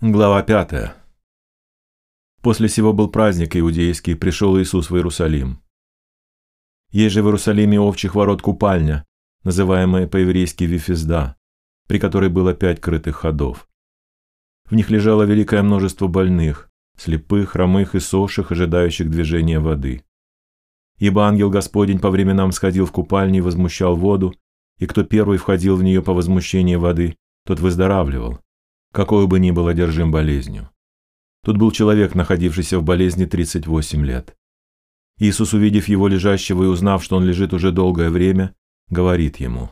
Глава 5. После сего был праздник иудейский, пришел Иисус в Иерусалим. Есть же в Иерусалиме овчих ворот купальня, называемая по-еврейски Вифизда, при которой было пять крытых ходов. В них лежало великое множество больных, слепых, хромых и сохших, ожидающих движения воды. Ибо ангел Господень по временам сходил в купальни и возмущал воду, и кто первый входил в нее по возмущению воды, тот выздоравливал какой бы ни был одержим болезнью. Тут был человек, находившийся в болезни 38 лет. Иисус, увидев его лежащего и узнав, что он лежит уже долгое время, говорит ему,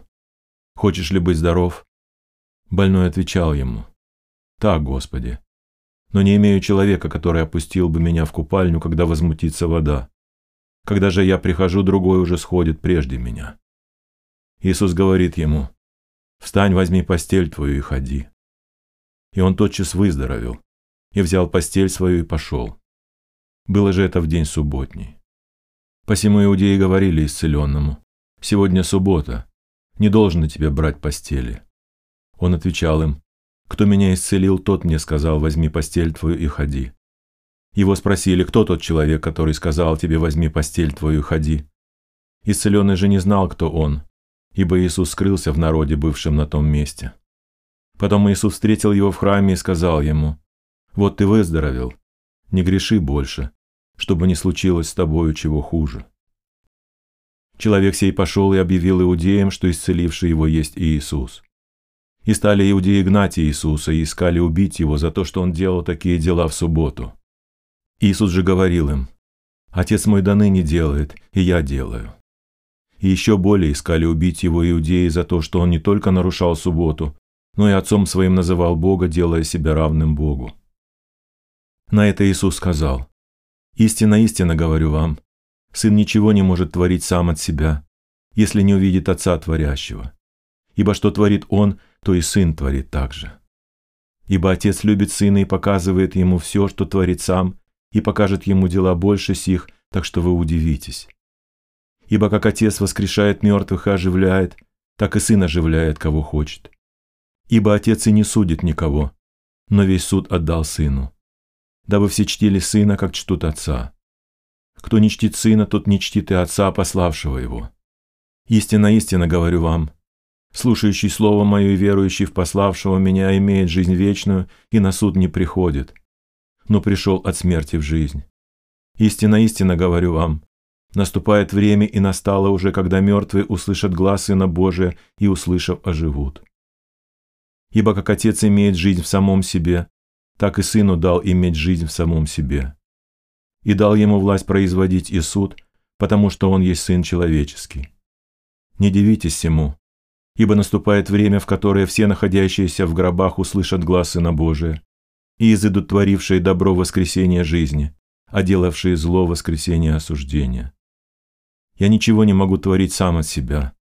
«Хочешь ли быть здоров?» Больной отвечал ему, «Так, Господи, но не имею человека, который опустил бы меня в купальню, когда возмутится вода. Когда же я прихожу, другой уже сходит прежде меня». Иисус говорит ему, «Встань, возьми постель твою и ходи» и он тотчас выздоровел, и взял постель свою и пошел. Было же это в день субботний. Посему иудеи говорили исцеленному, «Сегодня суббота, не должно тебе брать постели». Он отвечал им, «Кто меня исцелил, тот мне сказал, возьми постель твою и ходи». Его спросили, кто тот человек, который сказал тебе, возьми постель твою и ходи. Исцеленный же не знал, кто он, ибо Иисус скрылся в народе, бывшем на том месте. Потом Иисус встретил его в храме и сказал ему, «Вот ты выздоровел, не греши больше, чтобы не случилось с тобою чего хуже». Человек сей пошел и объявил иудеям, что исцеливший его есть Иисус. И стали иудеи гнать Иисуса и искали убить его за то, что он делал такие дела в субботу. Иисус же говорил им, «Отец мой до ныне делает, и я делаю». И еще более искали убить его иудеи за то, что он не только нарушал субботу, но и отцом своим называл Бога, делая себя равным Богу. На это Иисус сказал, «Истинно, истинно говорю вам, Сын ничего не может творить сам от себя, если не увидит Отца Творящего. Ибо что творит Он, то и Сын творит также. Ибо Отец любит Сына и показывает Ему все, что творит Сам, и покажет Ему дела больше сих, так что вы удивитесь. Ибо как Отец воскрешает мертвых и оживляет, так и Сын оживляет, кого хочет. Ибо Отец и не судит никого, но весь суд отдал Сыну, дабы все чтили Сына, как чтут Отца. Кто не чтит Сына, тот не чтит и Отца, пославшего Его. Истинно, истинно говорю вам, слушающий Слово Мое и верующий в пославшего Меня имеет жизнь вечную и на суд не приходит, но пришел от смерти в жизнь. Истинно, истинно говорю вам, наступает время и настало уже, когда мертвые услышат глаз Сына Божия и, услышав, оживут. Ибо как Отец имеет жизнь в самом себе, так и Сыну дал иметь жизнь в самом себе. И дал ему власть производить и суд, потому что он есть Сын человеческий. Не дивитесь всему, ибо наступает время, в которое все находящиеся в гробах услышат глаз Сына Божия, и изыдут творившие добро воскресения жизни, а делавшие зло воскресения осуждения. Я ничего не могу творить сам от себя.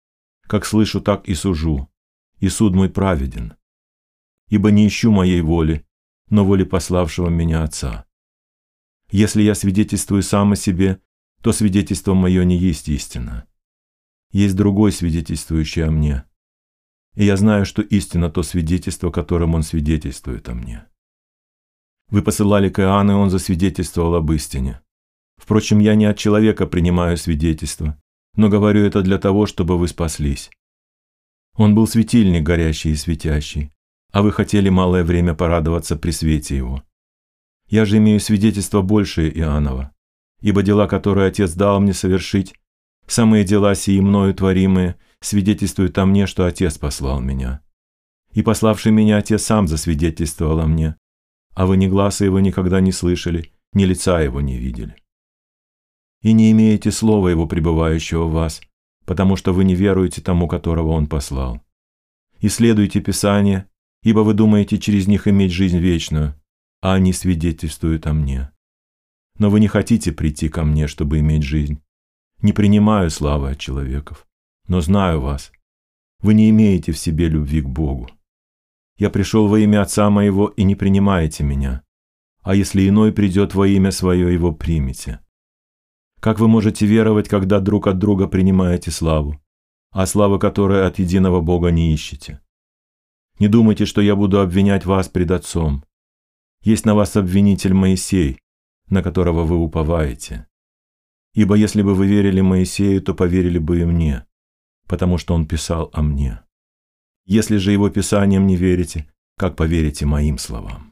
Как слышу, так и сужу, и суд мой праведен ибо не ищу моей воли, но воли пославшего меня Отца. Если я свидетельствую сам о себе, то свидетельство мое не есть истина. Есть другой свидетельствующий о мне. И я знаю, что истина то свидетельство, которым он свидетельствует о мне. Вы посылали к Иоанну, и он засвидетельствовал об истине. Впрочем, я не от человека принимаю свидетельство, но говорю это для того, чтобы вы спаслись. Он был светильник горящий и светящий, а вы хотели малое время порадоваться при свете его. Я же имею свидетельство большее Иоаннова, ибо дела, которые Отец дал мне совершить, самые дела сии мною творимые, свидетельствуют о мне, что Отец послал меня. И пославший меня Отец сам засвидетельствовал о мне, а вы ни глаза его никогда не слышали, ни лица его не видели. И не имеете слова его, пребывающего в вас, потому что вы не веруете тому, которого он послал. Исследуйте Писание, ибо вы думаете через них иметь жизнь вечную, а они свидетельствуют о мне. Но вы не хотите прийти ко мне, чтобы иметь жизнь. Не принимаю славы от человеков, но знаю вас. Вы не имеете в себе любви к Богу. Я пришел во имя Отца моего и не принимаете меня. А если иной придет во имя свое, его примите. Как вы можете веровать, когда друг от друга принимаете славу, а славы которой от единого Бога не ищете? Не думайте, что я буду обвинять вас пред Отцом. Есть на вас обвинитель Моисей, на которого вы уповаете. Ибо если бы вы верили Моисею, то поверили бы и мне, потому что он писал о мне. Если же его писаниям не верите, как поверите моим словам?